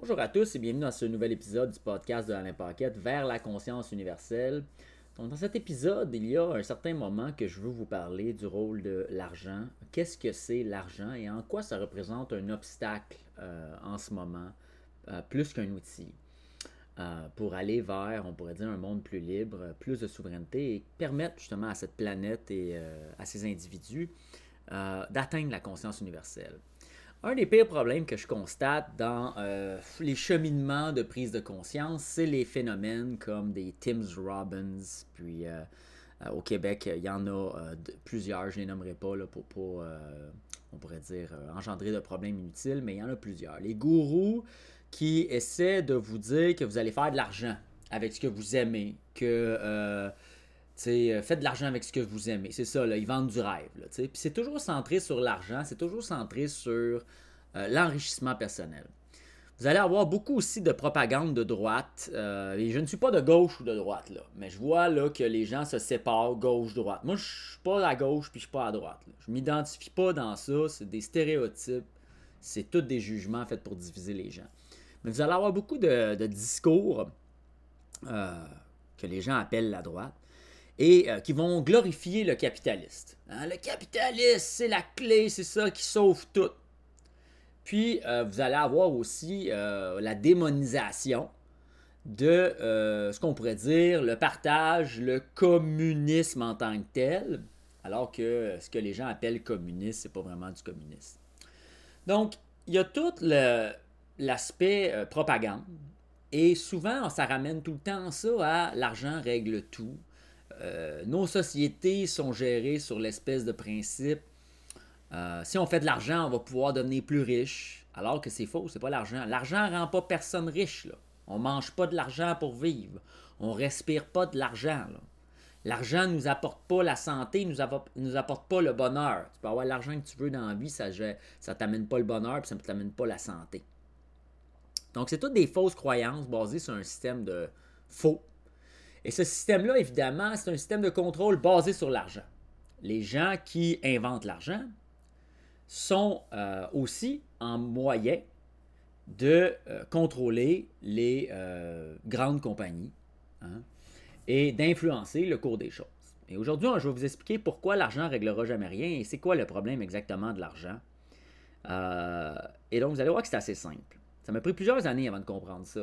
Bonjour à tous et bienvenue dans ce nouvel épisode du podcast de Alain Paquette vers la conscience universelle. Dans cet épisode, il y a un certain moment que je veux vous parler du rôle de l'argent. Qu'est-ce que c'est l'argent et en quoi ça représente un obstacle euh, en ce moment, euh, plus qu'un outil, euh, pour aller vers, on pourrait dire, un monde plus libre, plus de souveraineté et permettre justement à cette planète et à ces individus d'atteindre la conscience universelle. Un des pires problèmes que je constate dans euh, les cheminements de prise de conscience, c'est les phénomènes comme des Tim Robbins, puis euh, euh, au Québec, il y en a plusieurs, je ne les nommerai pas pour pas, on pourrait dire, engendrer de problèmes inutiles, mais il y en a plusieurs. Les gourous qui essaient de vous dire que vous allez faire de l'argent avec ce que vous aimez, que faites de l'argent avec ce que vous aimez. C'est ça, là, ils vendent du rêve. Puis c'est toujours centré sur l'argent, c'est toujours centré sur euh, l'enrichissement personnel. Vous allez avoir beaucoup aussi de propagande de droite. Euh, et je ne suis pas de gauche ou de droite, là, mais je vois là, que les gens se séparent gauche-droite. Moi, je suis pas à gauche puis je suis pas à droite. Là. Je m'identifie pas dans ça. C'est des stéréotypes. C'est tous des jugements faits pour diviser les gens. Mais vous allez avoir beaucoup de, discours euh, que les gens appellent la droite et euh, qui vont glorifier le capitaliste. Hein, le capitaliste, c'est la clé, c'est ça qui sauve tout. Puis, euh, vous allez avoir aussi euh, la démonisation de ce qu'on pourrait dire le partage, le communisme en tant que tel, alors que ce que les gens appellent communiste, c'est pas vraiment du communisme. Donc, il y a tout l'aspect propagande, et souvent, ça ramène tout le temps ça à l'argent règle tout, euh, nos sociétés sont gérées sur l'espèce de principe euh, si on fait de l'argent, on va pouvoir devenir plus riche. Alors que c'est faux, c'est pas l'argent. L'argent rend pas personne riche. Là. On mange pas de l'argent pour vivre. On respire pas de l'argent. L'argent ne nous apporte pas la santé, nous, nous apporte pas le bonheur. Tu peux avoir l'argent que tu veux dans la vie, ça ne t'amène pas le bonheur, puis ça ne t'amène pas la santé. Donc, c'est toutes des fausses croyances basées sur un système de faux et ce système-là, évidemment, c'est un système de contrôle basé sur l'argent. Les gens qui inventent l'argent sont euh, aussi en moyen de euh, contrôler les euh, grandes compagnies hein, et d'influencer le cours des choses. Et aujourd'hui, je vais vous expliquer pourquoi l'argent ne réglera jamais rien et c'est quoi le problème exactement de l'argent. et donc, vous allez voir que c'est assez simple. Ça m'a pris plusieurs années avant de comprendre ça.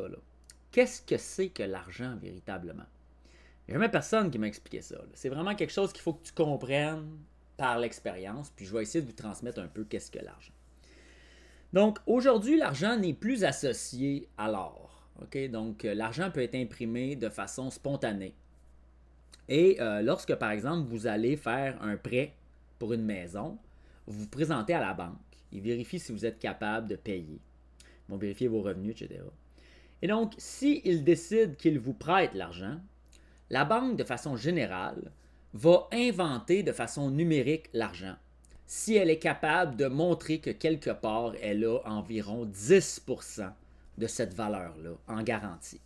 Qu'est-ce que c'est que l'argent véritablement? Il n'y a jamais personne qui m'a expliqué ça. C'est vraiment quelque chose qu'il faut que tu comprennes par l'expérience, puis je vais essayer de vous transmettre un peu qu'est-ce que l'argent. Donc, aujourd'hui, l'argent n'est plus associé à l'or. Donc, euh, l'argent peut être imprimé de façon spontanée. Et euh, lorsque, par exemple, vous allez faire un prêt pour une maison, vous vous présentez à la banque. Ils vérifient si vous êtes capable de payer. Ils vont vérifier vos revenus, etc. Et donc, s'ils décident qu'ils vous prêtent l'argent, la banque, de façon générale, va inventer de façon numérique l'argent si elle est capable de montrer que quelque part, elle a environ 10% de cette valeur-là en garantie.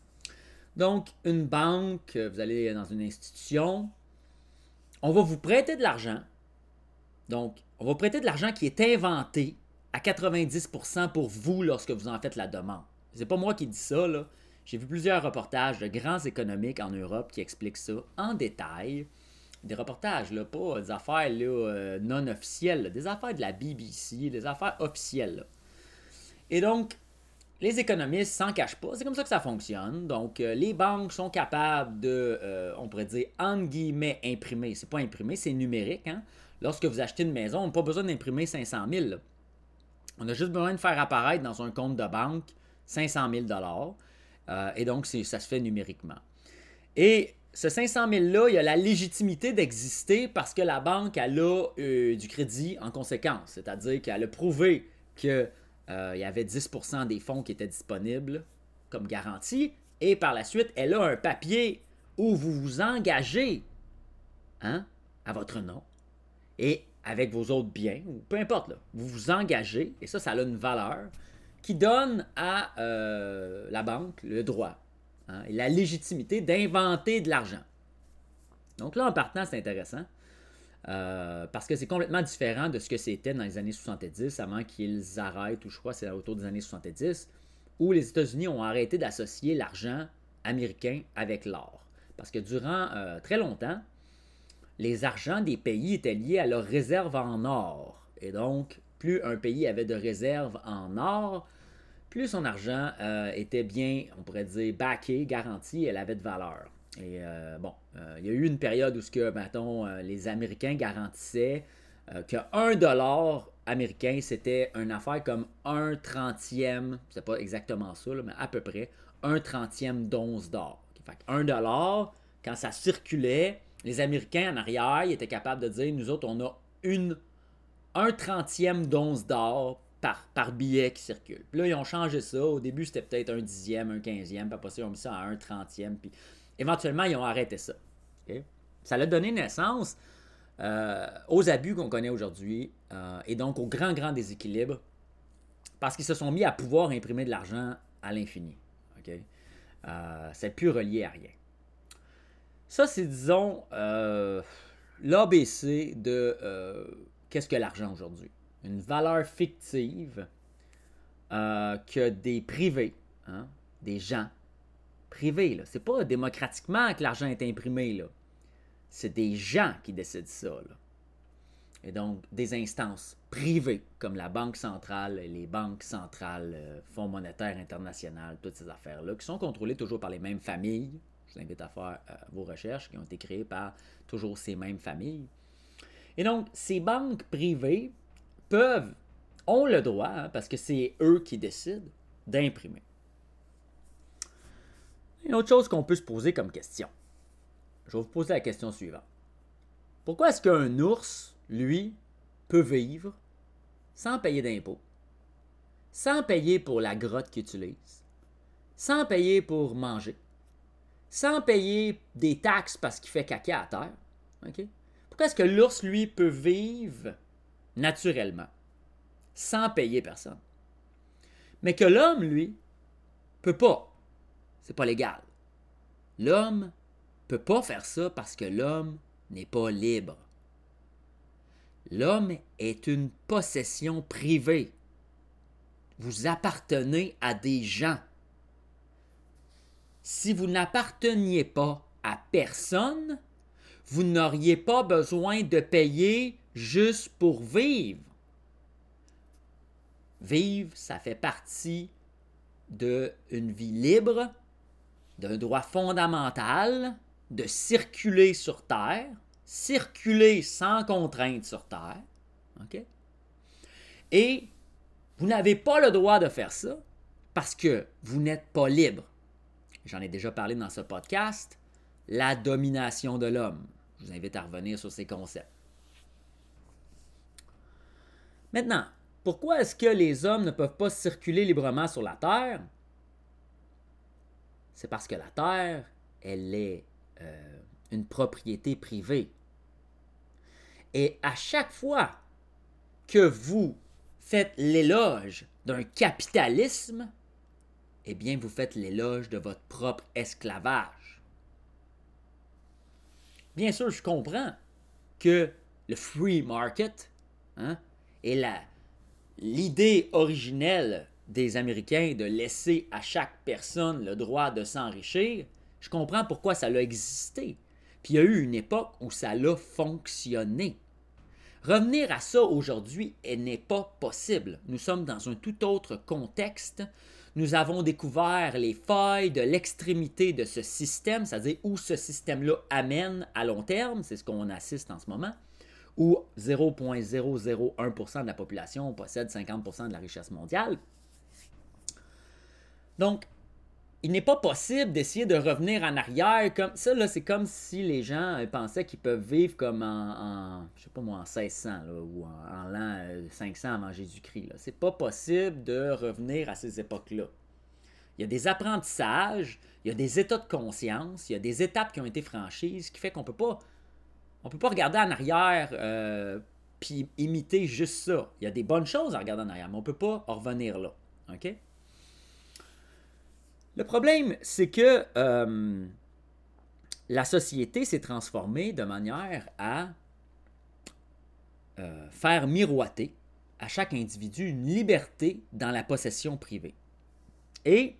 Donc, une banque, vous allez dans une institution, on va vous prêter de l'argent. Donc, on va prêter de l'argent qui est inventé à 90% pour vous lorsque vous en faites la demande. C'est pas moi qui dis ça, là. J'ai vu plusieurs reportages de grands économiques en Europe qui expliquent ça en détail. Des reportages, là, pas des affaires euh, non officielles, des affaires de la BBC, des affaires officielles. Et donc, les économistes s'en cachent pas. C'est comme ça que ça fonctionne. Donc, euh, les banques sont capables de, euh, on pourrait dire, entre guillemets, imprimer. C'est pas imprimé, c'est numérique. Hein. Lorsque vous achetez une maison, on n'a pas besoin d'imprimer 500 000. On a juste besoin de faire apparaître dans un compte de banque 500 000 euh, et donc, ça se fait numériquement. Et ce 500 000-là, il a la légitimité d'exister parce que la banque, elle a euh, du crédit en conséquence. C'est-à-dire qu'elle a prouvé qu'il euh, y avait 10% des fonds qui étaient disponibles comme garantie. Et par la suite, elle a un papier où vous vous engagez hein, à votre nom et avec vos autres biens, ou peu importe, vous vous engagez, et ça, ça a une valeur qui donne à euh, la banque le droit hein, et la légitimité d'inventer de l'argent. Donc là, en partant, c'est intéressant. Euh, parce que c'est complètement différent de ce que c'était dans les années 70, avant qu'ils arrêtent, ou je crois c'est autour des années 70. où les États-Unis ont arrêté d'associer l'argent américain avec l'or. Parce que durant euh, très longtemps, les argents des pays étaient liés à leurs réserves en or. Et donc, plus un pays avait de réserves en or, plus son argent euh, était bien, on pourrait dire, backé, garanti, elle avait de valeur. Et euh, bon, il y a eu une période où, ce que, mettons, les Américains garantissaient que 1 dollar américain, c'était une affaire comme un trentième, c'est pas exactement ça, mais à peu près, un trentième d'once d'or. Fait 1 dollar, quand ça circulait, les Américains en arrière, ils étaient capables de dire, nous autres, on a une, un trentième d'once d'or par, billet qui circule. Puis là, ils ont changé ça. Au début, c'était peut-être un dixième, un quinzième, puis après ils ont mis ça à un trentième. Puis éventuellement, ils ont arrêté ça. Ça a donné naissance euh, aux abus qu'on connaît aujourd'hui euh, et donc au grand, grand déséquilibre parce qu'ils se sont mis à pouvoir imprimer de l'argent à l'infini. OK? Euh, c'est plus relié à rien. Ça, c'est, disons, l'ABC de qu'est-ce que l'argent aujourd'hui? Une valeur fictive que des privés, hein, des gens privés, c'est pas démocratiquement que l'argent est imprimé. Là c'est des gens qui décident ça. Et donc, des instances privées, comme la Banque centrale, les banques centrales, euh, Fonds monétaire international, toutes ces affaires-là, qui sont contrôlées toujours par les mêmes familles. Je vous invite à faire euh, vos recherches, qui ont été créées par toujours ces mêmes familles. Et donc, ces banques privées peuvent, ont le droit, hein, parce que c'est eux qui décident, d'imprimer. Une autre chose qu'on peut se poser comme question je vais vous poser la question suivante. Pourquoi est-ce qu'un ours, lui, peut vivre sans payer d'impôts, sans payer pour la grotte qu'il utilise, sans payer pour manger, sans payer des taxes parce qu'il fait caca à terre? Pourquoi est-ce que l'ours, lui, peut vivre naturellement, sans payer personne? Mais que l'homme, lui, peut pas. C'est pas légal. L'homme peut pas faire ça parce que l'homme n'est pas libre. L'homme est une possession privée. Vous appartenez à des gens. Si vous n'apparteniez pas à personne, vous n'auriez pas besoin de payer juste pour vivre. Vivre, ça fait partie d'une vie libre, d'un droit fondamental de circuler sur Terre, circuler sans contrainte sur Terre. Et vous n'avez pas le droit de faire ça parce que vous n'êtes pas libre. J'en ai déjà parlé dans ce podcast, la domination de l'homme. Je vous invite à revenir sur ces concepts. Maintenant, pourquoi est-ce que les hommes ne peuvent pas circuler librement sur la Terre? C'est parce que la Terre, elle est euh, une propriété privée. Et à chaque fois que vous faites l'éloge d'un capitalisme, eh bien, vous faites l'éloge de votre propre esclavage. Bien sûr, je comprends que le free market hein, est l'idée originelle des Américains de laisser à chaque personne le droit de s'enrichir, je comprends pourquoi ça a existé. Puis il y a eu une époque où ça a fonctionné. Revenir à ça aujourd'hui n'est pas possible. Nous sommes dans un tout autre contexte. Nous avons découvert les failles de l'extrémité de ce système, c'est-à-dire où ce système-là amène à long terme, c'est ce qu'on assiste en ce moment, où 0,001% de la population possède 50% de la richesse mondiale. Donc, il n'est pas possible d'essayer de revenir en arrière. Comme ça, là, c'est comme si les gens euh, pensaient qu'ils peuvent vivre comme en, je sais pas moi, en 1600 ou en, l'an 500 euh, avant Jésus-Christ. C'est pas possible de revenir à ces époques-là. Il y a des apprentissages, il y a des états de conscience, il y a des étapes qui ont été franchies, ce qui fait qu'on peut pas, on peut pas regarder en arrière euh, puis imiter juste ça. Il y a des bonnes choses à regarder en arrière, mais on peut pas revenir là. OK? Le problème, c'est que euh, la société s'est transformée de manière à euh, faire miroiter à chaque individu une liberté dans la possession privée. Et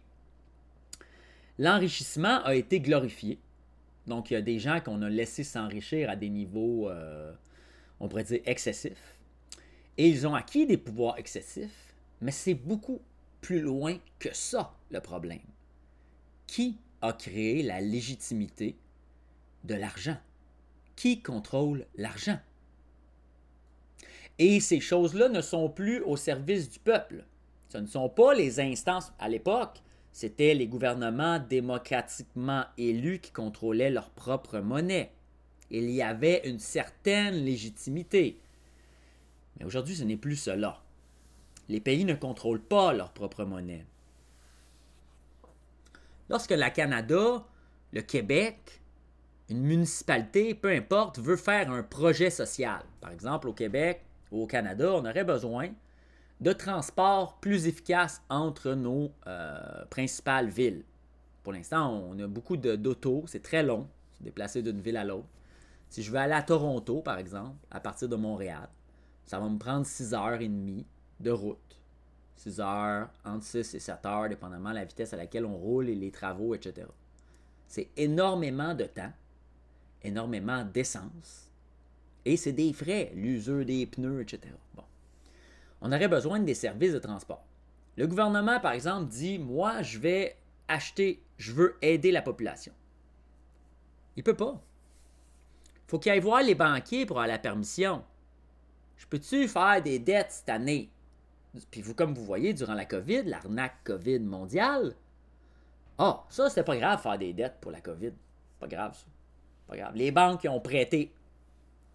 l'enrichissement a été glorifié. Donc, il y a des gens qu'on a laissé s'enrichir à des niveaux, euh, on pourrait dire, excessifs. Et ils ont acquis des pouvoirs excessifs, mais c'est beaucoup plus loin que ça, le problème. Qui a créé la légitimité de l'argent? Qui contrôle l'argent? Et ces choses-là ne sont plus au service du peuple. Ce ne sont pas les instances à l'époque, c'était les gouvernements démocratiquement élus qui contrôlaient leur propre monnaie. Il y avait une certaine légitimité. Mais aujourd'hui, ce n'est plus cela. Les pays ne contrôlent pas leur propre monnaie. Lorsque le Canada, le Québec, une municipalité, peu importe, veut faire un projet social, par exemple au Québec ou au Canada, on aurait besoin de transport plus efficace entre nos euh, principales villes. Pour l'instant, on a beaucoup d'autos, c'est très long, se déplacer d'une ville à l'autre. Si je veux aller à Toronto, par exemple, à partir de Montréal, ça va me prendre 6 heures et demie de route. 6 heures, entre 6 et 7 heures, dépendamment de la vitesse à laquelle on roule et les travaux, etc. C'est énormément de temps, énormément d'essence, et c'est des frais, l'usure des pneus, etc. Bon on aurait besoin des services de transport. Le gouvernement, par exemple, dit Moi, je vais acheter, je veux aider la population. Il ne peut pas. Faut qu'il aille voir les banquiers pour avoir la permission. Je peux-tu faire des dettes cette année? Puis vous, comme vous voyez, durant la COVID, l'arnaque COVID mondiale, ah, ça, c'était pas grave faire des dettes pour la COVID. Pas grave, ça. Pas grave. Les banques qui ont prêté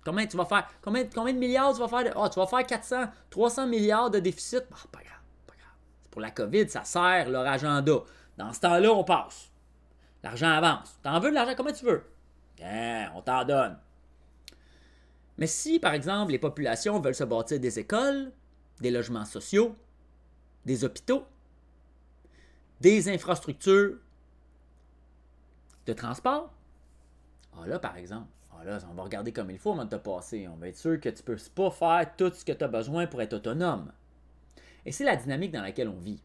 Combien tu vas faire? Combien, combien de milliards tu vas faire? Oh, tu vas faire 400, 300 milliards de déficit? Bah, pas grave, pas grave. Pour la COVID, ça sert leur agenda. Dans ce temps-là, on passe. L'argent avance. T'en veux de l'argent? Combien tu veux? Bien, on t'en donne. Mais si, par exemple, les populations veulent se bâtir des écoles, des logements sociaux, des hôpitaux, des infrastructures de transport, ah là, par exemple, on va regarder comme il faut avant de te passer. On va être sûr que tu ne peux pas faire tout ce que tu as besoin pour être autonome. Et c'est la dynamique dans laquelle on vit.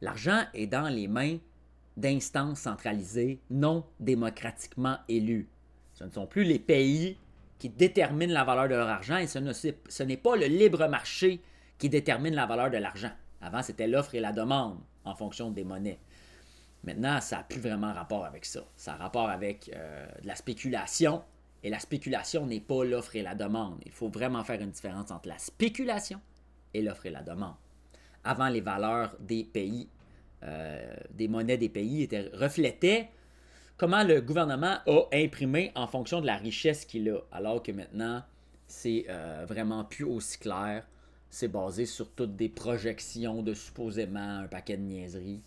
L'argent est dans les mains d'instances centralisées non démocratiquement élues. Ce ne sont plus les pays qui déterminent la valeur de leur argent et ce n'est pas le libre marché qui détermine la valeur de l'argent. Avant, c'était l'offre et la demande en fonction des monnaies. Maintenant, ça n'a plus vraiment rapport avec ça. Ça a rapport avec euh, de la spéculation. Et la spéculation n'est pas l'offre et la demande. Il faut vraiment faire une différence entre la spéculation et l'offre et la demande. Avant, les valeurs des pays, euh, des monnaies des pays étaient, reflétaient comment le gouvernement a imprimé en fonction de la richesse qu'il a. Alors que maintenant, c'est euh, vraiment plus aussi clair. C'est basé sur toutes des projections de supposément un paquet de niaiseries.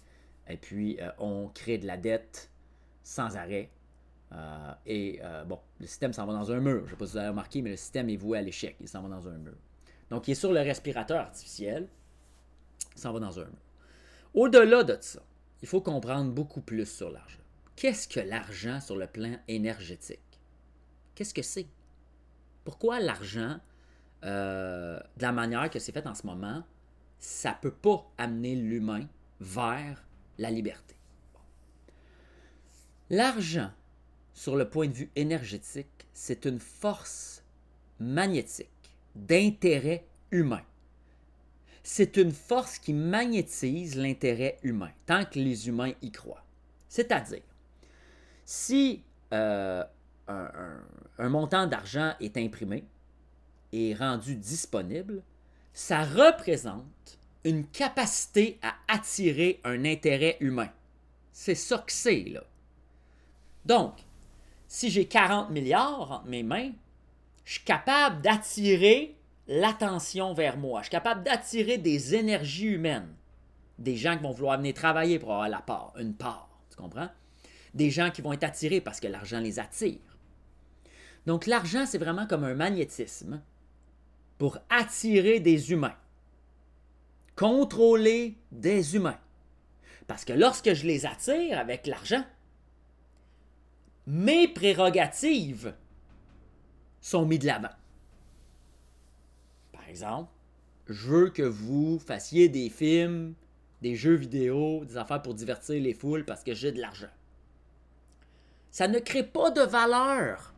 Et puis, euh, on crée de la dette sans arrêt. Euh, et bon, le système s'en va dans un mur. Je ne sais pas si vous avez remarqué, mais le système est voué à l'échec. Il s'en va dans un mur. Donc, il est sur le respirateur artificiel. Il s'en va dans un mur. Au-delà de ça, il faut comprendre beaucoup plus sur l'argent. Qu'est-ce que l'argent sur le plan énergétique? Qu'est-ce que c'est? Pourquoi l'argent, de la manière que c'est fait en ce moment, ça ne peut pas amener l'humain vers la liberté? L'argent, sur le point de vue énergétique, c'est une force magnétique d'intérêt humain. C'est une force qui magnétise l'intérêt humain, tant que les humains y croient. C'est-à-dire, si euh, un, montant d'argent est imprimé et rendu disponible, ça représente une capacité à attirer un intérêt humain. C'est ça que c'est, là. Donc, si j'ai 40 milliards entre mes mains, je suis capable d'attirer l'attention vers moi. Je suis capable d'attirer des énergies humaines. Des gens qui vont vouloir venir travailler pour avoir la part, une part. Tu comprends? Des gens qui vont être attirés parce que l'argent les attire. Donc, l'argent, c'est vraiment comme un magnétisme pour attirer des humains contrôler des humains. Parce que lorsque je les attire avec l'argent, mes prérogatives sont mises de l'avant. Par exemple, je veux que vous fassiez des films des jeux vidéo, des affaires pour divertir les foules parce que j'ai de l'argent. Ça ne crée pas de valeur.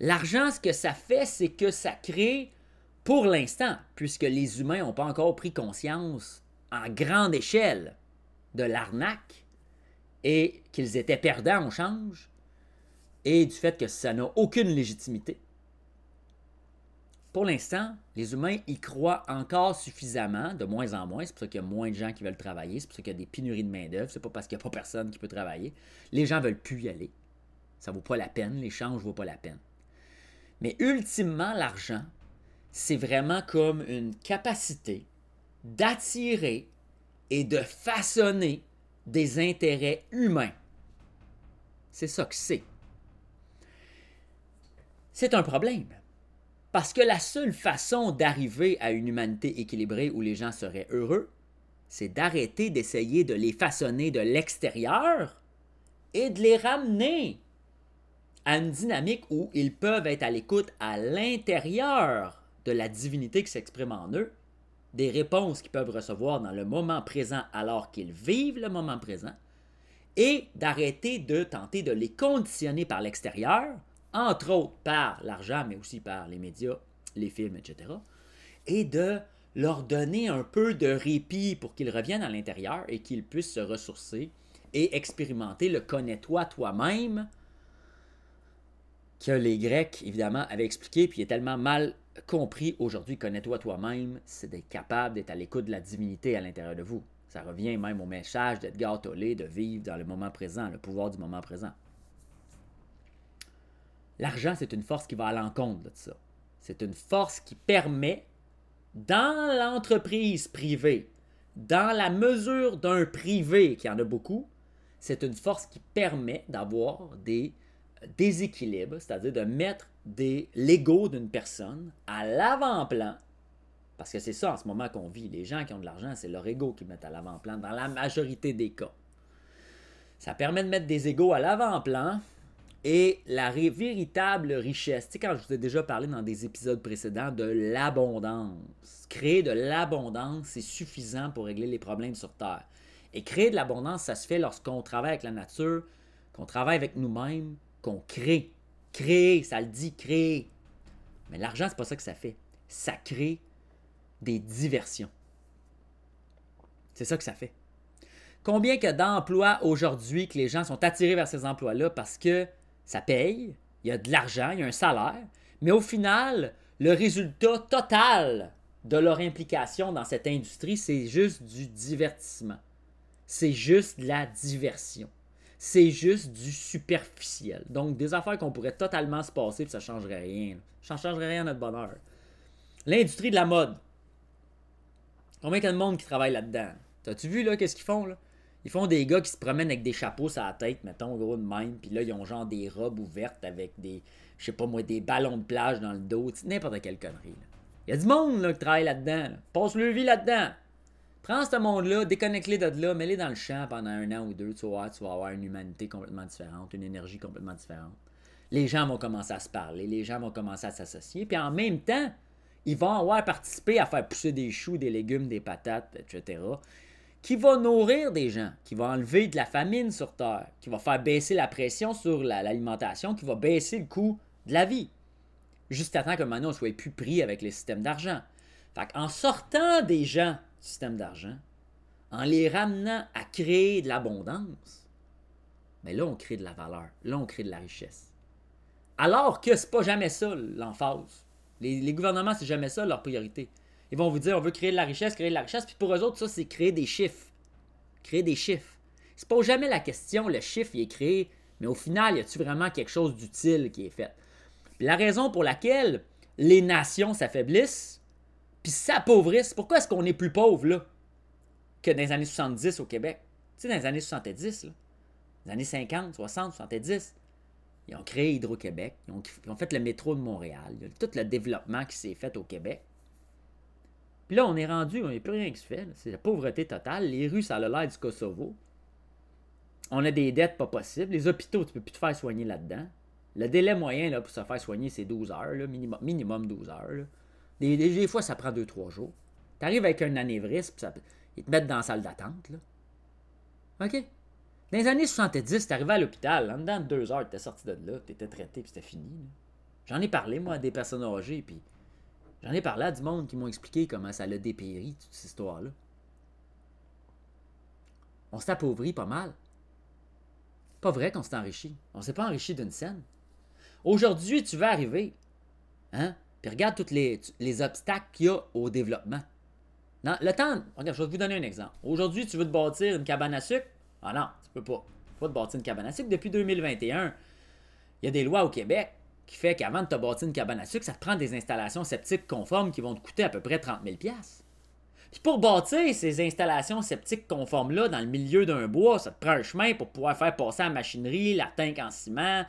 L'argent, ce que ça fait, c'est que ça crée, pour l'instant, puisque les humains n'ont pas encore pris conscience en grande échelle de l'arnaque et qu'ils étaient perdants en change, et du fait que ça n'a aucune légitimité. Pour l'instant, les humains y croient encore suffisamment, de moins en moins. C'est pour ça qu'il y a moins de gens qui veulent travailler. C'est pour ça qu'il y a des pénuries de main-d'œuvre. C'est pas parce qu'il n'y a pas personne qui peut travailler. Les gens veulent plus y aller. Ça vaut pas la peine. L'échange vaut pas la peine. Mais ultimement, l'argent, c'est vraiment comme une capacité d'attirer et de façonner des intérêts humains. C'est ça que c'est. C'est un problème. Parce que la seule façon d'arriver à une humanité équilibrée où les gens seraient heureux, c'est d'arrêter d'essayer de les façonner de l'extérieur et de les ramener à une dynamique où ils peuvent être à l'écoute à l'intérieur de la divinité qui s'exprime en eux, des réponses qu'ils peuvent recevoir dans le moment présent alors qu'ils vivent le moment présent, et d'arrêter de tenter de les conditionner par l'extérieur entre autres par l'argent, mais aussi par les médias, les films, etc., et de leur donner un peu de répit pour qu'ils reviennent à l'intérieur et qu'ils puissent se ressourcer et expérimenter le connais-toi toi-même que les Grecs, évidemment, avaient expliqué, puis est tellement mal compris aujourd'hui, connais-toi toi-même, c'est d'être capable d'être à l'écoute de la divinité à l'intérieur de vous. Ça revient même au message d'Edgar Tolle de vivre dans le moment présent, le pouvoir du moment présent. L'argent, c'est une force qui va à l'encontre de ça. C'est une force qui permet, dans l'entreprise privée, dans la mesure d'un privé, qui en a beaucoup, c'est une force qui permet d'avoir des déséquilibres, c'est-à-dire de mettre des l'ego d'une personne à l'avant-plan. Parce que c'est ça en ce moment qu'on vit. Les gens qui ont de l'argent, c'est leur ego qui mettent à l'avant-plan dans la majorité des cas. Ça permet de mettre des égos à l'avant-plan et la véritable richesse, tu sais, quand je vous ai déjà parlé dans des épisodes précédents de l'abondance, créer de l'abondance, c'est suffisant pour régler les problèmes sur Terre. Et créer de l'abondance, ça se fait lorsqu'on travaille avec la nature, qu'on travaille avec nous-mêmes, qu'on crée. Créer, ça le dit, créer. Mais l'argent, c'est pas ça que ça fait. Ça crée des diversions. C'est ça que ça fait. Combien que d'emplois aujourd'hui que les gens sont attirés vers ces emplois-là parce que ça paye, il y a de l'argent, il y a un salaire, mais au final, le résultat total de leur implication dans cette industrie, c'est juste du divertissement. C'est juste de la diversion. C'est juste du superficiel. Donc, des affaires qu'on pourrait totalement se passer, puis ça ne changerait rien. Ça ne changerait rien à notre bonheur. L'industrie de la mode. Combien il y a de monde qui travaille là-dedans? T'as-tu vu, là, qu'est-ce qu'ils font, là? Ils font des gars qui se promènent avec des chapeaux sur la tête, mettons, gros de même, puis là, ils ont genre des robes ouvertes avec des, je sais pas moi, des ballons de plage dans le dos, n'importe quelle connerie. Il y a du monde là, qui travaille là-dedans. Passe le vie là-dedans. Prends ce monde-là, déconnecte-les de là, mets-les dans le champ pendant un an ou deux, tu vas, tu vas avoir une humanité complètement différente, une énergie complètement différente. Les gens vont commencer à se parler, les gens vont commencer à s'associer, puis en même temps, ils vont avoir participé à faire pousser des choux, des légumes, des patates, etc qui va nourrir des gens, qui va enlever de la famine sur Terre, qui va faire baisser la pression sur l'alimentation, qui va baisser le coût de la vie. Juste à temps que maintenant on soit plus pris avec les systèmes d'argent. en sortant des gens du système d'argent, en les ramenant à créer de l'abondance, mais là on crée de la valeur, là on crée de la richesse. Alors que c'est pas jamais ça l'emphase. Les, les gouvernements, c'est jamais ça leur priorité. Ils vont vous dire on veut créer de la richesse, créer de la richesse. Puis pour eux autres, ça, c'est créer des chiffres. Créer des chiffres. Ils se posent jamais la question, le chiffre, il est créé, mais au final, y a-t-il vraiment quelque chose d'utile qui est fait? Puis la raison pour laquelle les nations s'affaiblissent, puis s'appauvrissent, pourquoi est-ce qu'on est plus pauvre là que dans les années 70 au Québec? Tu sais, dans les années 70, là, les années 50, 60, 70, ils ont créé Hydro-Québec, ils ont, ils ont, fait le métro de Montréal, tout le développement qui s'est fait au Québec. Puis là, on est rendu, il n'y a plus rien qui se fait. C'est la pauvreté totale. Les rues, ça a l'air du Kosovo. On a des dettes pas possibles. Les hôpitaux, tu ne peux plus te faire soigner là-dedans. Le délai moyen là, pour se faire soigner, c'est 12 heures, minimum, minimum 12 heures. Des, fois, ça prend 2-3 jours. Tu arrives avec un anévrisme, Ils te mettent dans la salle d'attente. OK? Dans les années 70, t'arrivais à l'hôpital, en dedans de deux heures, t'étais sorti de là, t'étais traité, puis c'était fini. J'en ai parlé, moi, à des personnes âgées, puis j'en ai parlé à du monde qui m'ont expliqué comment ça l'a dépéri, toute cette histoire-là. On s'est appauvri pas mal. Pas vrai qu'on s'est enrichi. On s'est pas enrichi d'une scène. Aujourd'hui, tu vas arriver, hein? Puis regarde tous les, les obstacles qu'il y a au développement. Non, le temps. Regarde, je vais vous donner un exemple. Aujourd'hui, tu veux te bâtir une cabane à sucre? Ah non, tu peux pas. Tu peux pas te bâtir une cabane à sucre. Depuis 2021, il y a des lois au Québec qui fait qu'avant de te bâtir une cabane à sucre, ça te prend des installations sceptiques conformes qui vont te coûter à peu près 30 000 Puis pour bâtir ces installations sceptiques conformes-là dans le milieu d'un bois, ça te prend un chemin pour pouvoir faire passer la machinerie, la tank en ciment,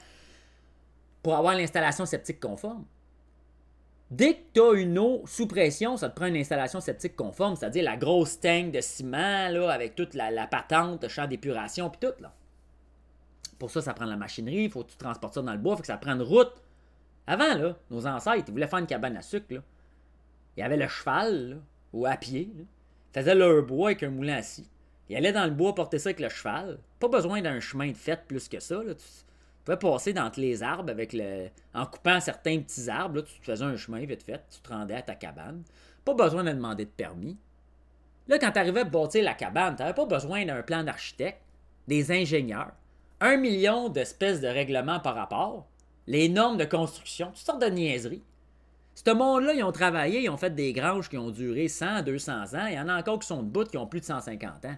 pour avoir l'installation sceptique conforme. Dès que tu as une eau sous pression, ça te prend une installation septique conforme, c'est-à-dire la grosse tank de ciment là, avec toute la, patente, le champ d'épuration puis tout. Là. Pour ça, ça prend la machinerie, il faut que tu transportes ça dans le bois, faut que ça prenne route. Avant, là, nos ancêtres, ils voulaient faire une cabane à sucre. Là. Il y avait le cheval, ou à pied. Ils faisaient leur bois avec un moulin assis. Ils allaient dans le bois porter ça avec le cheval. Pas besoin d'un chemin de fête plus que ça. Là. Tu pouvais passer dans les arbres avec le. En coupant certains petits arbres, tu te faisais un chemin vite fait, tu te rendais à ta cabane. Pas besoin de demander de permis. Là, quand tu arrivais à bâtir la cabane, tu pas besoin d'un plan d'architecte, des ingénieurs, un million d'espèces de règlements par rapport, les normes de construction, toutes sortes de niaiseries. Ce monde-là, ils ont travaillé, ils ont fait des granges qui ont duré 100, 200 ans. Il y en a encore qui sont debout qui ont plus de 150 ans.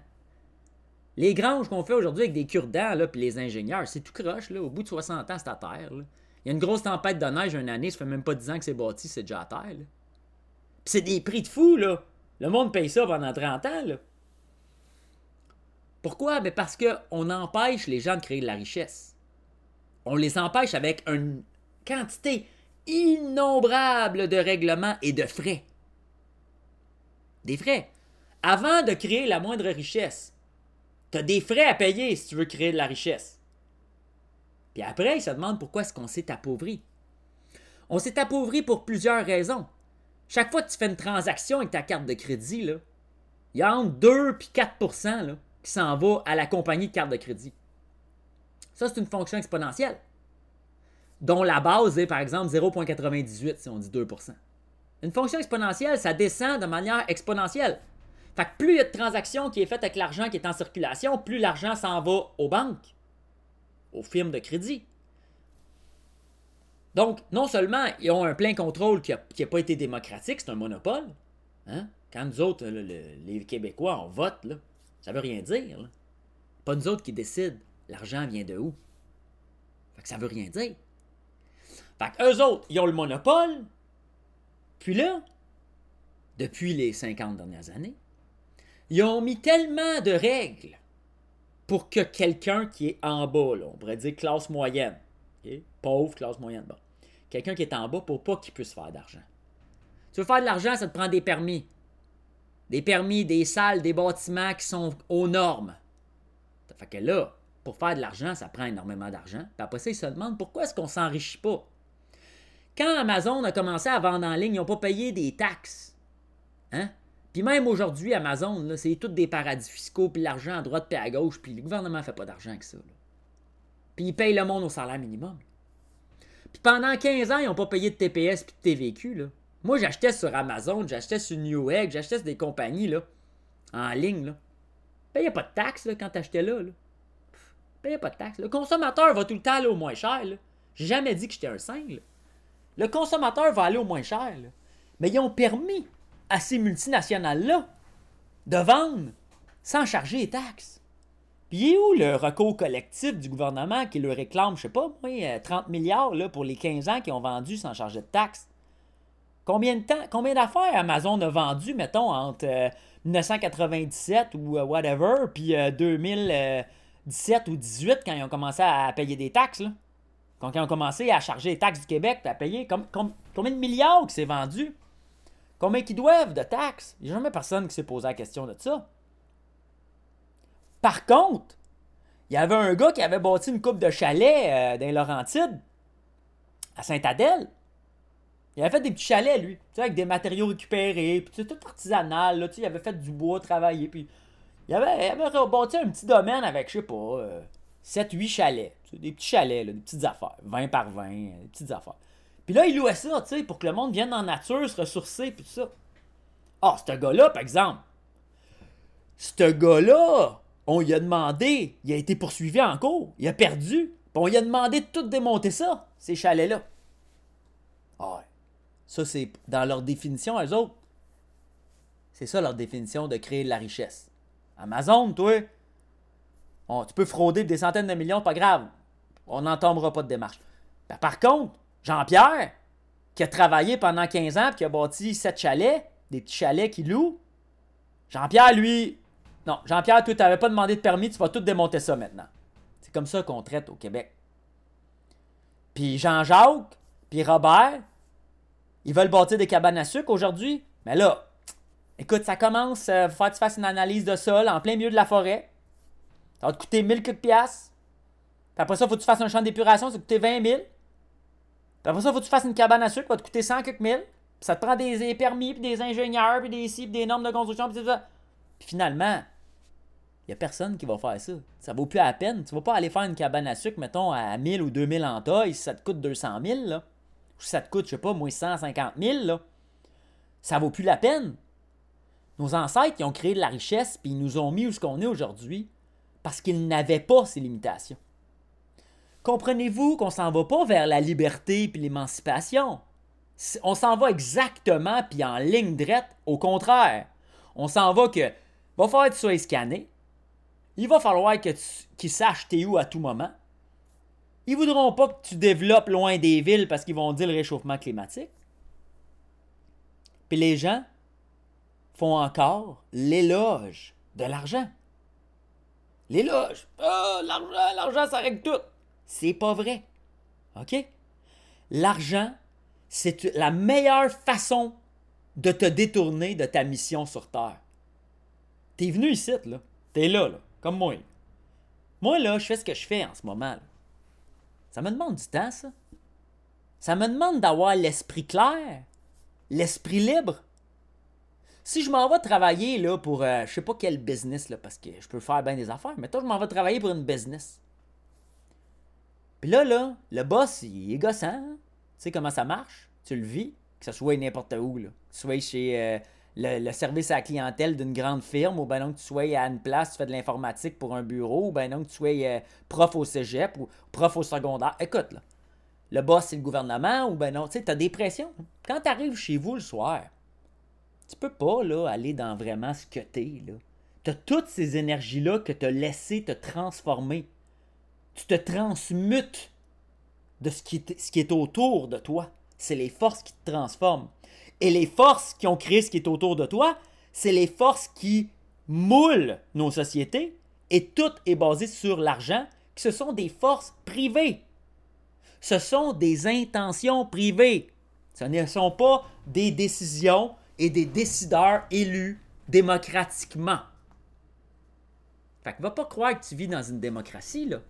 Les granges qu'on fait aujourd'hui avec des cure-dents, puis les ingénieurs, c'est tout croche, là. Au bout de 60 ans, c'est à terre, Il y a une grosse tempête de neige une année, ça fait même pas 10 ans que c'est bâti, c'est déjà à terre, Puis c'est des prix de fou, là. Le monde paye ça pendant 30 ans, là. Pourquoi? Ben parce qu'on empêche les gens de créer de la richesse. On les empêche avec une quantité innombrable de règlements et de frais. Des frais. Avant de créer la moindre richesse, tu as des frais à payer si tu veux créer de la richesse. Puis après, il se demande pourquoi est-ce qu'on s'est appauvri. On s'est appauvri pour plusieurs raisons. Chaque fois que tu fais une transaction avec ta carte de crédit, là, il y a entre 2 et 4% qui s'en va à la compagnie de carte de crédit. Ça, c'est une fonction exponentielle, dont la base est par exemple 0,98 si on dit 2% Une fonction exponentielle, ça descend de manière exponentielle. Fait que plus il y a de transactions qui est faites avec l'argent qui est en circulation, plus l'argent s'en va aux banques, aux firmes de crédit. Donc, non seulement ils ont un plein contrôle qui n'a pas été démocratique, c'est un monopole. Hein? Quand nous autres, les Québécois, on vote, là, ça veut rien dire. Pas nous autres qui décident l'argent vient de où? Fait que ça veut rien dire. Fait que eux autres, ils ont le monopole. Puis là, depuis les 50 dernières années, ils ont mis tellement de règles pour que quelqu'un qui est en bas, on pourrait dire classe moyenne, pauvre, classe moyenne, quelqu'un qui est en bas pour pas qu'il puisse faire d'argent. Tu veux faire de l'argent, ça te prend des permis. Des permis, des salles, des bâtiments qui sont aux normes. Ça fait que là, pour faire de l'argent, ça prend énormément d'argent. Puis après ça, ils se demandent pourquoi est-ce qu'on s'enrichit pas? Quand Amazon a commencé à vendre en ligne, ils n'ont pas payé des taxes. Hein? Puis même aujourd'hui, Amazon, c'est tous des paradis fiscaux, puis l'argent à droite puis à gauche, puis le gouvernement ne fait pas d'argent avec ça. Puis ils payent le monde au salaire minimum. Puis pendant 15 ans, ils n'ont pas payé de TPS puis de TVQ. Moi, j'achetais sur Amazon, j'achetais sur Newegg, j'achetais sur des compagnies là, en ligne. Là. Payais pas de taxes quand tu achetais là. là. Payais pas de taxes. Le consommateur va tout le temps aller au moins cher. J'ai jamais dit que j'étais un single. Le consommateur va aller au moins cher. Mais ils ont permis à ces multinationales-là de vendre sans charger les taxes. Puis il est où le recours collectif du gouvernement qui leur réclame, je sais pas, moi, 30 euh, milliards là, pour les 15 ans qui ont vendu sans charger de taxes? Combien de temps, combien d'affaires Amazon a vendu, mettons, entre 1997 euh, ou euh, whatever, puis 2017 ou 18 quand ils ont commencé à payer des taxes, là? Quand ils ont commencé à charger les taxes du Québec, à payer, combien de milliards qui s'est vendu? Combien qu'ils doivent de taxes? Il n'y a jamais personne qui s'est posé la question de ça. Par contre, il y avait un gars qui avait bâti une coupe de chalet euh, dans Laurentides, à Saint-Adèle. Il avait fait des petits chalets, lui, avec des matériaux récupérés, puis tout artisanal, là, il avait fait du bois, travaillé, puis il avait, avait rebâti un petit domaine avec, je sais pas, 7-8 chalets, des petits chalets, là, des petites affaires, 20 par 20, des petites affaires. Puis là, il louait ça, tu sais, pour que le monde vienne la nature, se ressourcer, puis tout ça. Ah, ce gars-là, par exemple, ce gars-là, on lui a demandé, il a été poursuivi en cours, il a perdu, puis on lui a demandé de tout démonter ça, ces chalets-là. Ah. Ça, c'est dans leur définition, eux autres. C'est ça leur définition de créer de la richesse. Amazon, toi, tu peux frauder des centaines de millions, pas grave. On n'entendra pas de démarche. Ben, par contre, Jean-Pierre, qui a travaillé pendant 15 ans et qui a bâti 7 chalets, des petits chalets qu'il loue, Jean-Pierre, lui, non, Jean-Pierre, tu n'avais pas demandé de permis, tu vas tout démonter ça maintenant. C'est comme ça qu'on traite au Québec. Puis Jean-Jacques, puis Robert, ils veulent bâtir des cabanes à sucre aujourd'hui. Mais là, écoute, ça commence, il euh, faut que tu fasses une analyse de sol en plein milieu de la forêt. Ça va te coûter 1000 coups de piastres. Puis après ça, faut que tu fasses un champ d'épuration, ça va te coûter 20 000. Puis après ça, faut que tu fasses une cabane à sucre, ça va te coûter 100 quelques mille. Ça te prend des permis, puis des ingénieurs, puis des puis des normes de construction, puis tout ça. Puis finalement, il n'y a personne qui va faire ça. Ça vaut plus la peine. Tu vas pas aller faire une cabane à sucre, mettons, à 1000 ou 2000 en taille si ça te coûte 200 000, là. Ou si ça te coûte, je sais pas, moins 150 000, là. Ça vaut plus la peine. Nos ancêtres, ils ont créé de la richesse, puis ils nous ont mis où ce qu'on est aujourd'hui parce qu'ils n'avaient pas ces limitations. Comprenez-vous qu'on s'en va pas vers la liberté puis l'émancipation? On s'en va exactement puis en ligne droite, au contraire. On s'en va que va falloir que tu sois scanné. Il va falloir que qu'ils sachent t'es où à tout moment. Ils voudront pas que tu développes loin des villes parce qu'ils vont dire le réchauffement climatique. Puis les gens font encore l'éloge de l'argent. L'éloge. Ah, l'argent, l'argent, ça règle tout. C'est pas vrai. OK? L'argent, c'est la meilleure façon de te détourner de ta mission sur Terre. T'es venu ici, là. T'es là, là, comme moi. Moi, là, je fais ce que je fais en ce moment. Ça me demande du temps, ça. Ça me demande d'avoir l'esprit clair, l'esprit libre. Si je m'en vais travailler là, pour euh, je sais pas quel business, là, parce que je peux faire bien des affaires, mais toi, je m'en vais travailler pour une business. Puis là, là, le boss, il est gossant. Hein. Tu sais comment ça marche? Tu le vis, que ce soit n'importe où. Là. Que tu sois chez euh, le, service à la clientèle d'une grande firme, ou ben non que tu sois à une place, tu fais de l'informatique pour un bureau, ou ben non que tu sois euh, prof au cégep ou prof au secondaire. Écoute, là, le boss, c'est le gouvernement, ou ben non, tu sais, tu as des pressions. Quand tu arrives chez vous le soir, tu peux pas là, aller dans vraiment ce que t'es. Tu as toutes ces énergies-là que tu as laissé te transformer. Tu te transmutes de ce qui, ce qui est autour de toi. C'est les forces qui te transforment. Et les forces qui ont créé ce qui est autour de toi, c'est les forces qui moulent nos sociétés. Et tout est basé sur l'argent, que ce sont des forces privées. Ce sont des intentions privées. Ce ne sont pas des décisions et des décideurs élus démocratiquement. Fait que va pas croire que tu vis dans une démocratie, là.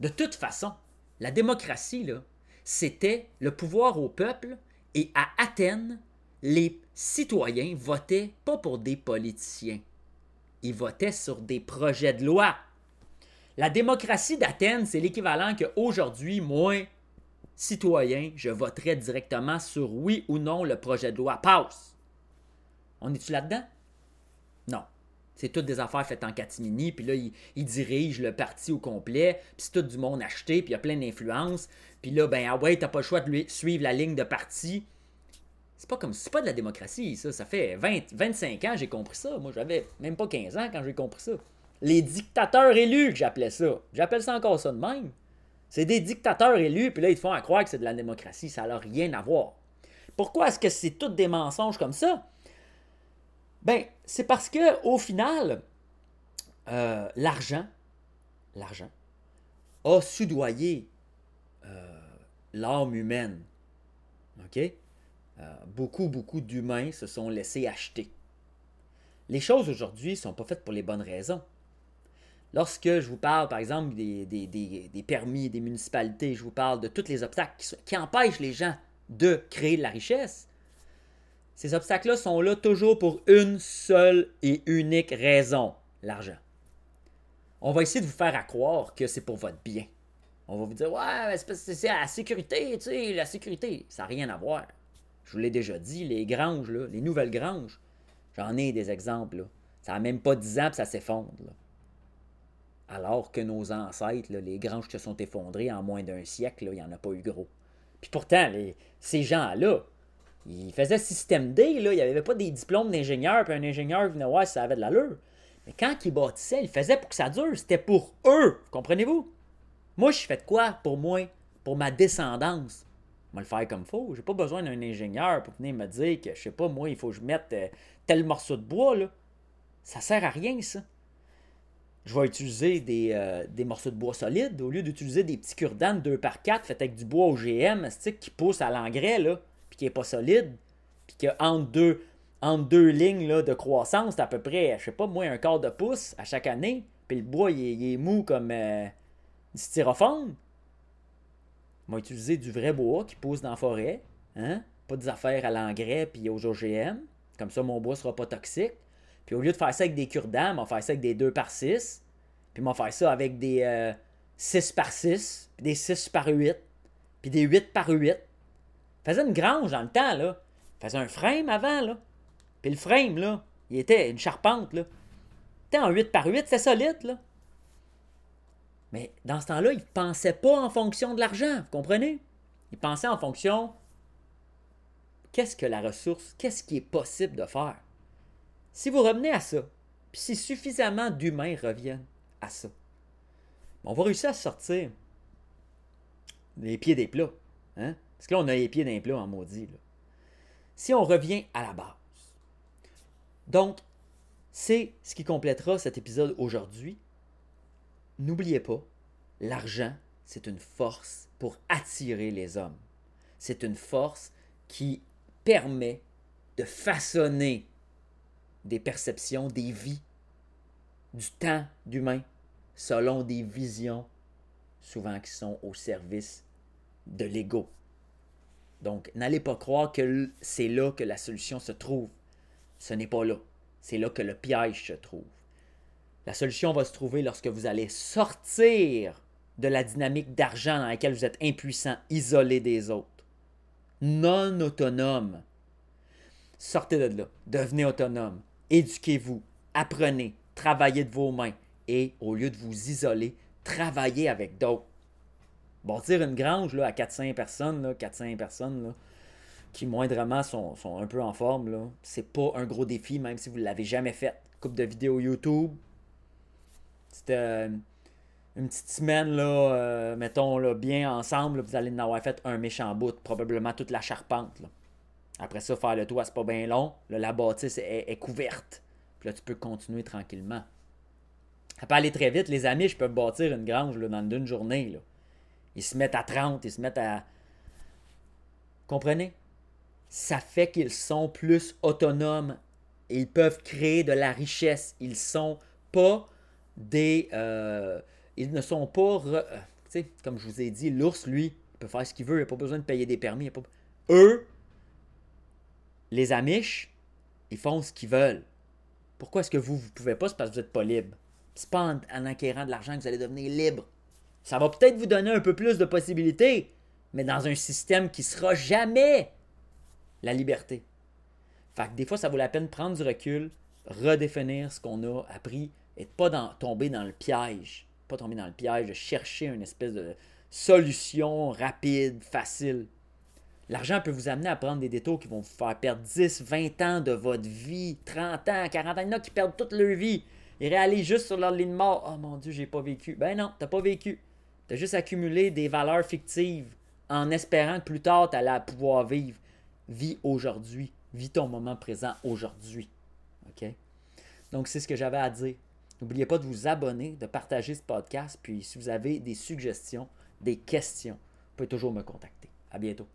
De toute façon, la démocratie, là, c'était le pouvoir au peuple et à Athènes, les citoyens votaient pas pour des politiciens. Ils votaient sur des projets de loi. La démocratie d'Athènes, c'est l'équivalent qu'aujourd'hui, moi, citoyen, je voterai directement sur oui ou non le projet de loi passe. On est-tu là-dedans? Non. C'est toutes des affaires faites en catimini, puis là, il, dirige le parti au complet, puis c'est tout du monde acheté, puis il y a plein d'influence, puis là, ben, ah ouais, t'as pas le choix de suivre la ligne de parti. C'est pas comme c'est pas de la démocratie, ça. Ça fait 20, 25 ans j'ai compris ça. Moi, j'avais même pas 15 ans quand j'ai compris ça. Les dictateurs élus, j'appelais ça. J'appelle ça encore ça de même. C'est des dictateurs élus, puis là, ils te font à croire que c'est de la démocratie. Ça n'a rien à voir. Pourquoi est-ce que c'est tout des mensonges comme ça? Ben, c'est parce que au final, euh, l'argent, l'argent, a soudoyé euh, l'âme humaine. OK? Euh, beaucoup, beaucoup d'humains se sont laissés acheter. Les choses aujourd'hui ne sont pas faites pour les bonnes raisons. Lorsque je vous parle, par exemple, des, permis des municipalités, je vous parle de tous les obstacles qui, empêchent les gens de créer de la richesse. Ces obstacles-là sont là toujours pour une seule et unique raison, l'argent. On va essayer de vous faire croire que c'est pour votre bien. On va vous dire, ouais, c'est la sécurité, tu sais, la sécurité. Ça n'a rien à voir. Je vous l'ai déjà dit, les granges, les nouvelles granges, j'en ai des exemples. Ça n'a même pas 10 ans que ça s'effondre. Alors que nos ancêtres, les granges se sont effondrées en moins d'un siècle, il n'y en a pas eu gros. Puis pourtant, ces gens-là, ils faisaient système D, il n'y avait pas des diplômes d'ingénieur, puis un ingénieur venait voir si ça avait de l'allure. Mais quand ils bâtissaient, ils faisaient pour que ça dure. C'était pour eux. Comprenez-vous? Moi, je fais de quoi pour moi? Pour ma descendance? Je vais le faire comme il faut. J'ai pas besoin d'un ingénieur pour venir me dire que, je sais pas, moi, il faut que je mette euh, tel morceau de bois. Ça sert à rien, ça. Je vais utiliser des, euh, des morceaux de bois solides au lieu d'utiliser des petits cure-dents 2 par 4 faits avec du bois OGM, qui pousse à l'engrais, là, puis qui est pas solide, puis qui entre deux, entre deux lignes de croissance, c'est à peu près, je sais pas, moi, un quart de pouce à chaque année, puis le bois, il est, mou comme euh, du styrofoam. On va utiliser du vrai bois qui pousse dans la forêt, hein? pas des affaires à l'engrais puis aux OGM. Comme ça, mon bois sera pas toxique. Puis au lieu de faire ça avec des cure-dents, on va faire ça avec des 2 par 6. Puis on va faire ça avec des 6 euh, par 6, puis des 6 par 8, puis des 8 par 8. Faisait une grange dans le temps, là. Faisait un frame avant, là. Puis le frame, là, il était une charpente, là. C'était en 8 par 8, c'est solide, là. Mais dans ce temps-là, il ne pensait pas en fonction de l'argent, vous comprenez? Il pensait en fonction qu'est-ce que la ressource, qu'est-ce qui est possible de faire. Si vous revenez à ça, puis si suffisamment d'humains reviennent à ça, on va réussir à sortir les pieds des plats. Hein? Parce que là, on a les pieds d'un plat en maudit. Si on revient à la base. Donc, c'est ce qui complétera cet épisode aujourd'hui n'oubliez pas, l'argent, c'est une force pour attirer les hommes. C'est une force qui permet de façonner des perceptions, des vies, du temps d'humain, selon des visions souvent qui sont au service de l'ego. Donc, n'allez pas croire que c'est là que la solution se trouve. Ce n'est pas là. C'est là que le piège se trouve. La solution va se trouver lorsque vous allez sortir de la dynamique d'argent dans laquelle vous êtes impuissant, isolé des autres, non autonome. Sortez de là, devenez autonome, éduquez-vous, apprenez, travaillez de vos mains et au lieu de vous isoler, travaillez avec d'autres. Bâtir une grange là, à 400 personnes, là, 400 personnes là, qui moindrement sont, sont, un peu en forme, c'est pas un gros défi, même si vous ne l'avez jamais fait. Coupe de vidéos YouTube, c'était euh, une petite semaine, là, euh, mettons, là, bien ensemble, vous allez en avoir fait un méchant bout, probablement toute la charpente. Après ça, faire le toit, c'est pas bien long. la bâtisse est, couverte. Puis là, tu peux continuer tranquillement. Ça peut aller très vite. Les amis, je peux bâtir une grange là, dans une journée. Là. Ils se mettent à 30, ils se mettent à. Comprenez? Ça fait qu'ils sont plus autonomes. Ils peuvent créer de la richesse. Ils sont pas des. Euh, ils ne sont pas. Euh, sais, comme je vous ai dit, l'ours, lui, il peut faire ce qu'il veut, il n'a pas besoin de payer des permis. Eux, les Amish, ils font ce qu'ils veulent. Pourquoi est-ce que vous, vous pouvez pas? C'est parce que vous n'êtes pas libre. C'est pas en, acquérant de l'argent que vous allez devenir libre. Ça va peut-être vous donner un peu plus de possibilités, mais dans un système qui sera jamais la liberté. Fait que des fois, ça vaut la peine de prendre du recul, redéfinir ce qu'on a appris, et pas dans, tomber dans le piège. Pas tomber dans le piège de chercher une espèce de solution rapide, facile. L'argent peut vous amener à prendre des détours qui vont vous faire perdre 10, 20 ans de votre vie, 30 ans, 40 ans. Il y en a qui perdent toute leur vie. Ils réalisent juste sur leur ligne de mort Oh mon Dieu, j'ai pas vécu. Ben non, t'as pas vécu. T'as juste accumulé des valeurs fictives en espérant que plus tard, tu allais pouvoir vivre. Vis aujourd'hui. Vis ton moment présent aujourd'hui. OK? Donc, c'est ce que j'avais à dire. N'oubliez pas de vous abonner, de partager ce podcast. Puis si vous avez des suggestions, des questions, vous pouvez toujours me contacter. À bientôt.